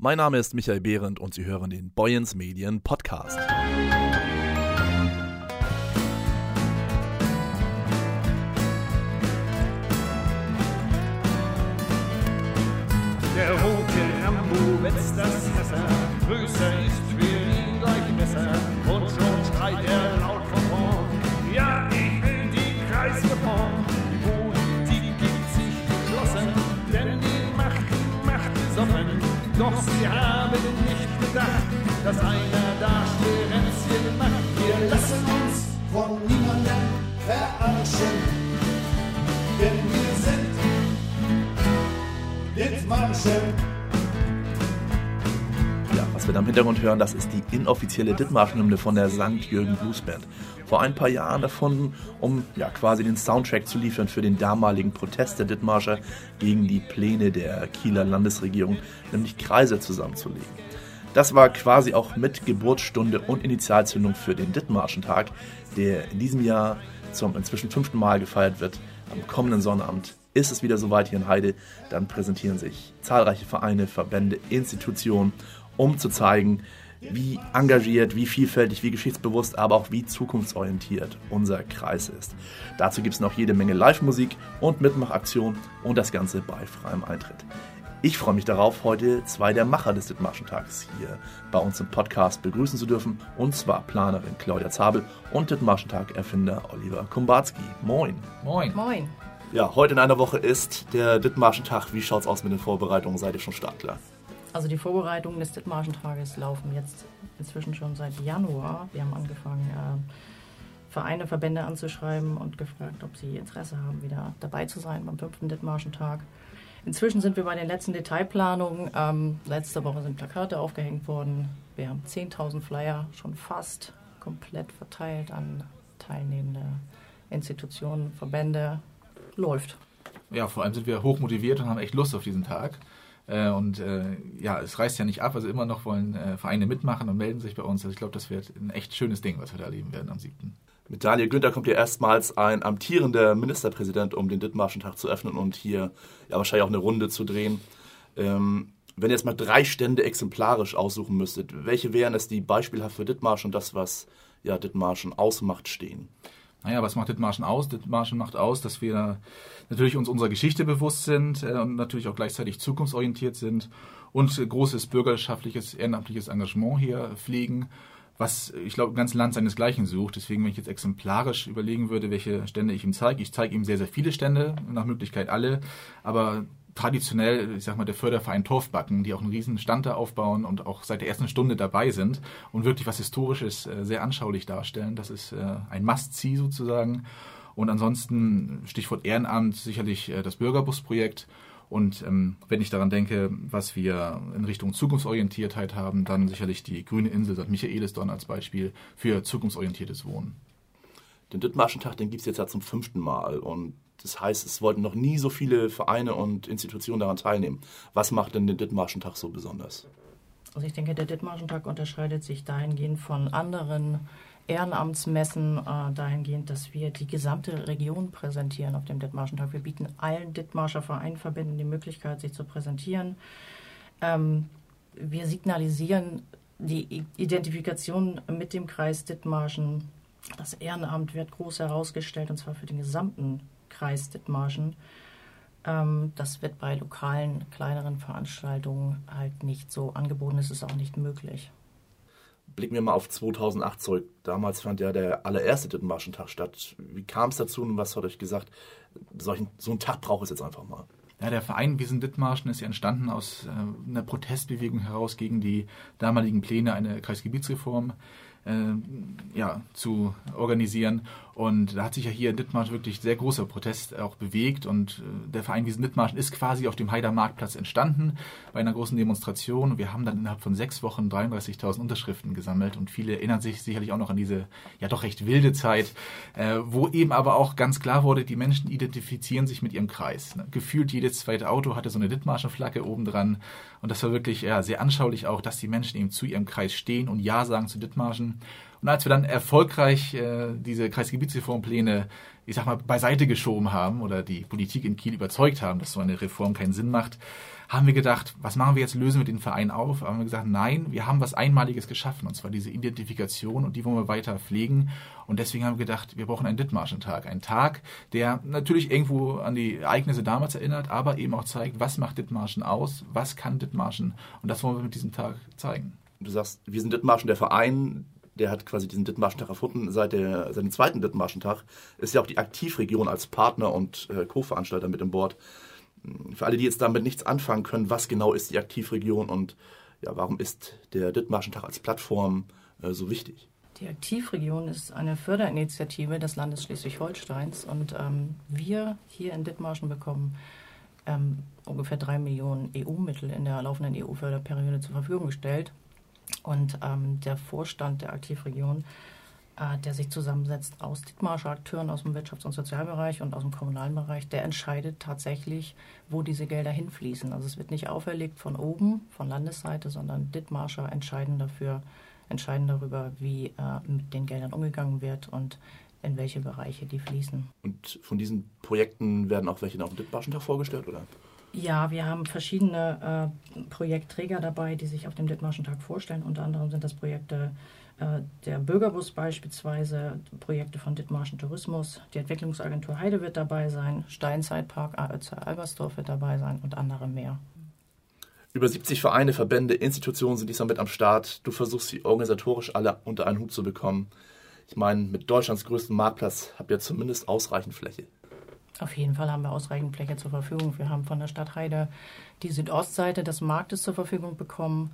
Mein Name ist Michael Behrendt und Sie hören den Boyens Medien Podcast. Der rote Rambo wetzt das Messer, größer ist für ihn gleich besser. Und schon schreit er sie haben nicht gedacht, dass einer da Sperenzchen macht. Wir lassen uns von niemandem verarschen, denn wir sind Dithmarschen. Ja, im Hintergrund hören, das ist die inoffizielle Dithmarschen-Hymne von der St. Jürgen Blues Band. Vor ein paar Jahren erfunden, um ja quasi den Soundtrack zu liefern für den damaligen Protest der Dithmarscher gegen die Pläne der Kieler Landesregierung, nämlich Kreise zusammenzulegen. Das war quasi auch mit Geburtsstunde und Initialzündung für den Dithmarschentag, der in diesem Jahr zum inzwischen fünften Mal gefeiert wird. Am kommenden Sonnabend ist es wieder soweit hier in Heide. Dann präsentieren sich zahlreiche Vereine, Verbände, Institutionen, um zu zeigen, wie engagiert, wie vielfältig, wie geschichtsbewusst, aber auch wie zukunftsorientiert unser Kreis ist. Dazu gibt es noch jede Menge Live-Musik und Mitmachaktionen und das Ganze bei freiem Eintritt. Ich freue mich darauf, heute zwei der Macher des Dithmarschentags hier bei uns im Podcast begrüßen zu dürfen. Und zwar Planerin Claudia Zabel und Dithmarschentag-Erfinder Oliver Kumbatski. Moin. Moin. Moin. Ja, heute in einer Woche ist der Dithmarschentag. Wie schaut's aus mit den Vorbereitungen? Seid ihr schon startklar? Also die Vorbereitungen des Dithmarschentages laufen jetzt inzwischen schon seit Januar. Wir haben angefangen, äh, Vereine, Verbände anzuschreiben und gefragt, ob sie Interesse haben, wieder dabei zu sein beim fünften Dithmarschentag. Inzwischen sind wir bei den letzten Detailplanungen. Ähm, letzte Woche sind Plakate aufgehängt worden. Wir haben 10.000 Flyer schon fast komplett verteilt an teilnehmende Institutionen, Verbände. Läuft. Ja, vor allem sind wir hoch motiviert und haben echt Lust auf diesen Tag. Äh, und äh, ja, es reißt ja nicht ab. Also immer noch wollen äh, Vereine mitmachen und melden sich bei uns. Also ich glaube, das wird ein echt schönes Ding, was wir da erleben werden am 7. Mit Daniel Günther kommt hier erstmals ein amtierender Ministerpräsident, um den Dithmarschentag zu öffnen und hier ja wahrscheinlich auch eine Runde zu drehen. Ähm, wenn ihr jetzt mal drei Stände exemplarisch aussuchen müsstet, welche wären es, die beispielhaft für Dithmarsch und das, was ja Dithmarschen ausmacht, stehen? Naja, was macht Dithmarschen aus? Dithmarschen macht aus, dass wir natürlich uns unserer Geschichte bewusst sind äh, und natürlich auch gleichzeitig zukunftsorientiert sind und großes bürgerschaftliches, ehrenamtliches Engagement hier pflegen was ich glaube, ganz Land seinesgleichen sucht. Deswegen, wenn ich jetzt exemplarisch überlegen würde, welche Stände ich ihm zeige, ich zeige ihm sehr, sehr viele Stände, nach Möglichkeit alle, aber traditionell, ich sag mal, der Förderverein Torfbacken, die auch einen riesen Stand da aufbauen und auch seit der ersten Stunde dabei sind und wirklich was Historisches äh, sehr anschaulich darstellen. Das ist äh, ein Must-See sozusagen. Und ansonsten, Stichwort Ehrenamt, sicherlich äh, das Bürgerbusprojekt und ähm, wenn ich daran denke, was wir in Richtung Zukunftsorientiertheit haben, dann sicherlich die grüne Insel St. Michaelisdorn als Beispiel für zukunftsorientiertes Wohnen. Den Dithmarschentag, den gibt es jetzt ja zum fünften Mal. Und das heißt, es wollten noch nie so viele Vereine und Institutionen daran teilnehmen. Was macht denn den Dithmarschentag so besonders? Also ich denke, der Dithmarschentag unterscheidet sich dahingehend von anderen Ehrenamtsmessen äh, dahingehend, dass wir die gesamte Region präsentieren auf dem Dithmarschentag. Wir bieten allen Dithmarscher Vereinverbänden die Möglichkeit, sich zu präsentieren. Ähm, wir signalisieren die Identifikation mit dem Kreis Dithmarschen. Das Ehrenamt wird groß herausgestellt, und zwar für den gesamten Kreis Dithmarschen. Ähm, das wird bei lokalen, kleineren Veranstaltungen halt nicht so angeboten. Es ist auch nicht möglich blicken wir mal auf 2008 zurück. Damals fand ja der allererste Dithmarschentag statt. Wie kam es dazu und was hat euch gesagt, solchen, so einen Tag braucht es jetzt einfach mal? Ja, der Verein Wir sind Dithmarschen ist ja entstanden aus äh, einer Protestbewegung heraus gegen die damaligen Pläne einer Kreisgebietsreform ja, zu organisieren. Und da hat sich ja hier in Dithmarschen wirklich sehr großer Protest auch bewegt. Und äh, der Verein Wiesen Dithmarschen ist quasi auf dem Heider Marktplatz entstanden bei einer großen Demonstration. Wir haben dann innerhalb von sechs Wochen 33.000 Unterschriften gesammelt. Und viele erinnern sich sicherlich auch noch an diese ja doch recht wilde Zeit, äh, wo eben aber auch ganz klar wurde, die Menschen identifizieren sich mit ihrem Kreis. Ne? Gefühlt jedes zweite Auto hatte so eine Dithmarscher Flagge oben dran. Und das war wirklich ja, sehr anschaulich auch, dass die Menschen eben zu ihrem Kreis stehen und Ja sagen zu Dithmarschen. Und als wir dann erfolgreich äh, diese Kreisgebietsreformpläne, ich sag mal, beiseite geschoben haben oder die Politik in Kiel überzeugt haben, dass so eine Reform keinen Sinn macht, haben wir gedacht, was machen wir jetzt, lösen wir den Verein auf? Haben wir gesagt, nein, wir haben was Einmaliges geschaffen, und zwar diese Identifikation und die wollen wir weiter pflegen. Und deswegen haben wir gedacht, wir brauchen einen Dithmarschen-Tag. Ein Tag, der natürlich irgendwo an die Ereignisse damals erinnert, aber eben auch zeigt, was macht Dithmarschen aus, was kann Dithmarschen. Und das wollen wir mit diesem Tag zeigen. Du sagst, wir sind Dithmarschen, der Verein, der hat quasi diesen Dithmarschen-Tag erfunden. Seit, der, seit dem zweiten Dithmarschen-Tag ist ja auch die Aktivregion als Partner und äh, Co-Veranstalter mit im Bord. Für alle, die jetzt damit nichts anfangen können, was genau ist die Aktivregion und ja, warum ist der Dithmarschen-Tag als Plattform äh, so wichtig? Die Aktivregion ist eine Förderinitiative des Landes Schleswig-Holsteins und ähm, wir hier in Dithmarschen bekommen ähm, ungefähr drei Millionen EU-Mittel in der laufenden EU-Förderperiode zur Verfügung gestellt. Und ähm, der Vorstand der Aktivregion äh, der sich zusammensetzt aus Dithmarscher Akteuren aus dem Wirtschafts- und Sozialbereich und aus dem kommunalen Bereich, der entscheidet tatsächlich, wo diese Gelder hinfließen. Also es wird nicht auferlegt von oben, von Landesseite, sondern Dithmarscher entscheiden dafür, entscheiden darüber, wie äh, mit den Geldern umgegangen wird und in welche Bereiche die fließen. Und von diesen Projekten werden auch welche auf dem Dithmarschen Tag vorgestellt, oder? Ja, wir haben verschiedene äh, Projektträger dabei, die sich auf dem Dithmarschen Tag vorstellen. Unter anderem sind das Projekte äh, der Bürgerbus beispielsweise, Projekte von Dithmarschen Tourismus, die Entwicklungsagentur Heide wird dabei sein, Steinzeitpark AÖZ Albersdorf wird dabei sein und andere mehr. Über 70 Vereine, Verbände, Institutionen sind diesmal mit am Start. Du versuchst sie organisatorisch alle unter einen Hut zu bekommen. Ich meine, mit Deutschlands größtem Marktplatz habt ihr zumindest ausreichend Fläche. Auf jeden Fall haben wir ausreichend Fläche zur Verfügung. Wir haben von der Stadt Heide die Südostseite des Marktes zur Verfügung bekommen.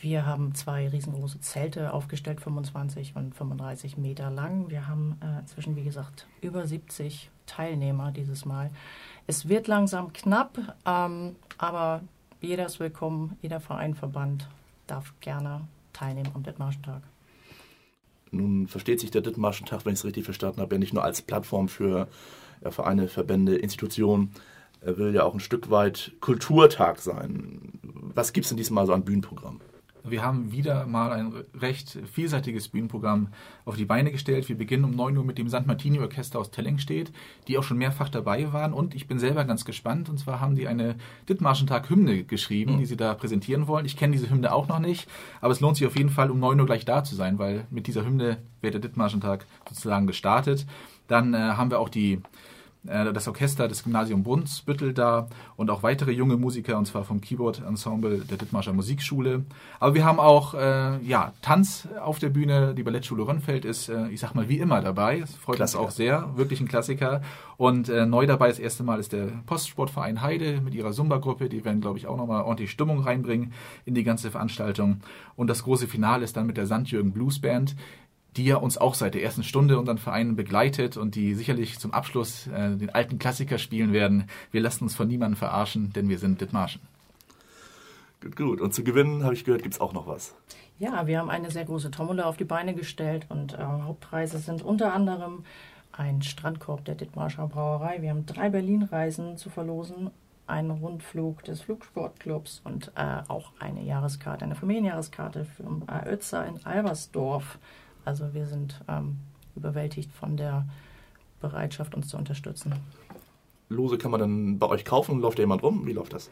Wir haben zwei riesengroße Zelte aufgestellt, 25 und 35 Meter lang. Wir haben äh, inzwischen, wie gesagt, über 70 Teilnehmer dieses Mal. Es wird langsam knapp, ähm, aber jeder ist willkommen, jeder Verein, Verband darf gerne teilnehmen am Dithmarschen-Tag. Nun versteht sich der Dithmarschen-Tag, wenn ich es richtig verstanden habe, ja nicht nur als Plattform für ja, Vereine, Verbände, Institutionen. Er will ja auch ein Stück weit Kulturtag sein. Was gibt es denn diesmal so an Bühnenprogramm? Wir haben wieder mal ein recht vielseitiges Bühnenprogramm auf die Beine gestellt. Wir beginnen um 9 Uhr mit dem St. Martini Orchester aus Tellingstedt, die auch schon mehrfach dabei waren. Und ich bin selber ganz gespannt. Und zwar haben die eine Dithmarschentag-Hymne geschrieben, mhm. die sie da präsentieren wollen. Ich kenne diese Hymne auch noch nicht, aber es lohnt sich auf jeden Fall, um 9 Uhr gleich da zu sein, weil mit dieser Hymne wird der Dithmarschentag sozusagen gestartet. Dann äh, haben wir auch die äh, das Orchester des Gymnasium Brunsbüttel da und auch weitere junge Musiker, und zwar vom Keyboard-Ensemble der Dithmarscher Musikschule. Aber wir haben auch äh, ja, Tanz auf der Bühne. Die Ballettschule Rönnfeld ist, äh, ich sag mal, wie immer dabei. Das freut Klassiker. uns auch sehr. Wirklich ein Klassiker. Und äh, neu dabei das erste Mal ist der Postsportverein Heide mit ihrer Zumba-Gruppe. Die werden, glaube ich, auch nochmal ordentlich Stimmung reinbringen in die ganze Veranstaltung. Und das große Finale ist dann mit der Sandjürgen Blues Band die ja uns auch seit der ersten Stunde unseren Verein begleitet und die sicherlich zum Abschluss äh, den alten Klassiker spielen werden. Wir lassen uns von niemandem verarschen, denn wir sind Dithmarschen. Gut, gut. Und zu gewinnen, habe ich gehört, gibt es auch noch was. Ja, wir haben eine sehr große Tombola auf die Beine gestellt und äh, Hauptpreise sind unter anderem ein Strandkorb der Dithmarscher Brauerei. Wir haben drei Berlin-Reisen zu verlosen, einen Rundflug des Flugsportclubs und äh, auch eine Jahreskarte, eine Familienjahreskarte für Ötzer in Albersdorf. Also wir sind ähm, überwältigt von der Bereitschaft, uns zu unterstützen. Lose kann man dann bei euch kaufen? Läuft da jemand rum? Wie läuft das?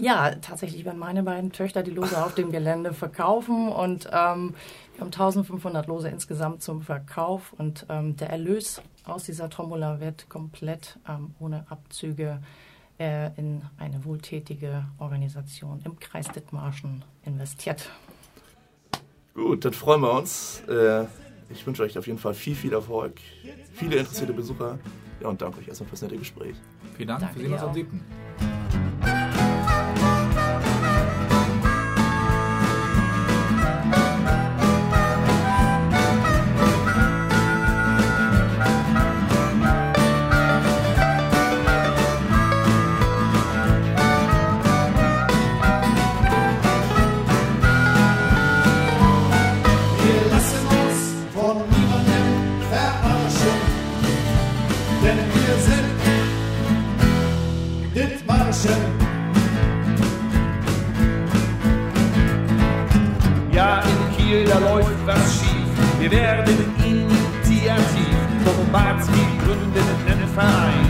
Ja, tatsächlich werden meine beiden Töchter die Lose auf dem Gelände verkaufen und ähm, wir haben 1500 Lose insgesamt zum Verkauf und ähm, der Erlös aus dieser Tombola wird komplett ähm, ohne Abzüge äh, in eine wohltätige Organisation im Kreis Dithmarschen investiert. Gut, dann freuen wir uns. Äh, ich wünsche euch auf jeden Fall viel, viel Erfolg, viele interessierte Besucher. Ja, und danke euch erstmal fürs nette Gespräch. Vielen Dank, wir sehen uns am 7. Wir werden initiativ vom Bartski gründen einen Verein.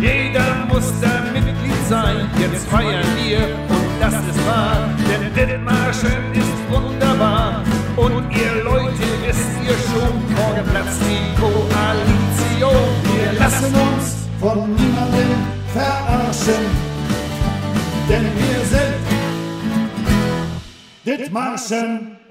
Jeder muss da Mitglied sein. Jetzt feiern wir und das ist wahr. Denn Dithmarschen ist wunderbar. Und ihr Leute wisst ihr schon, denn wir sind Dithmarschen.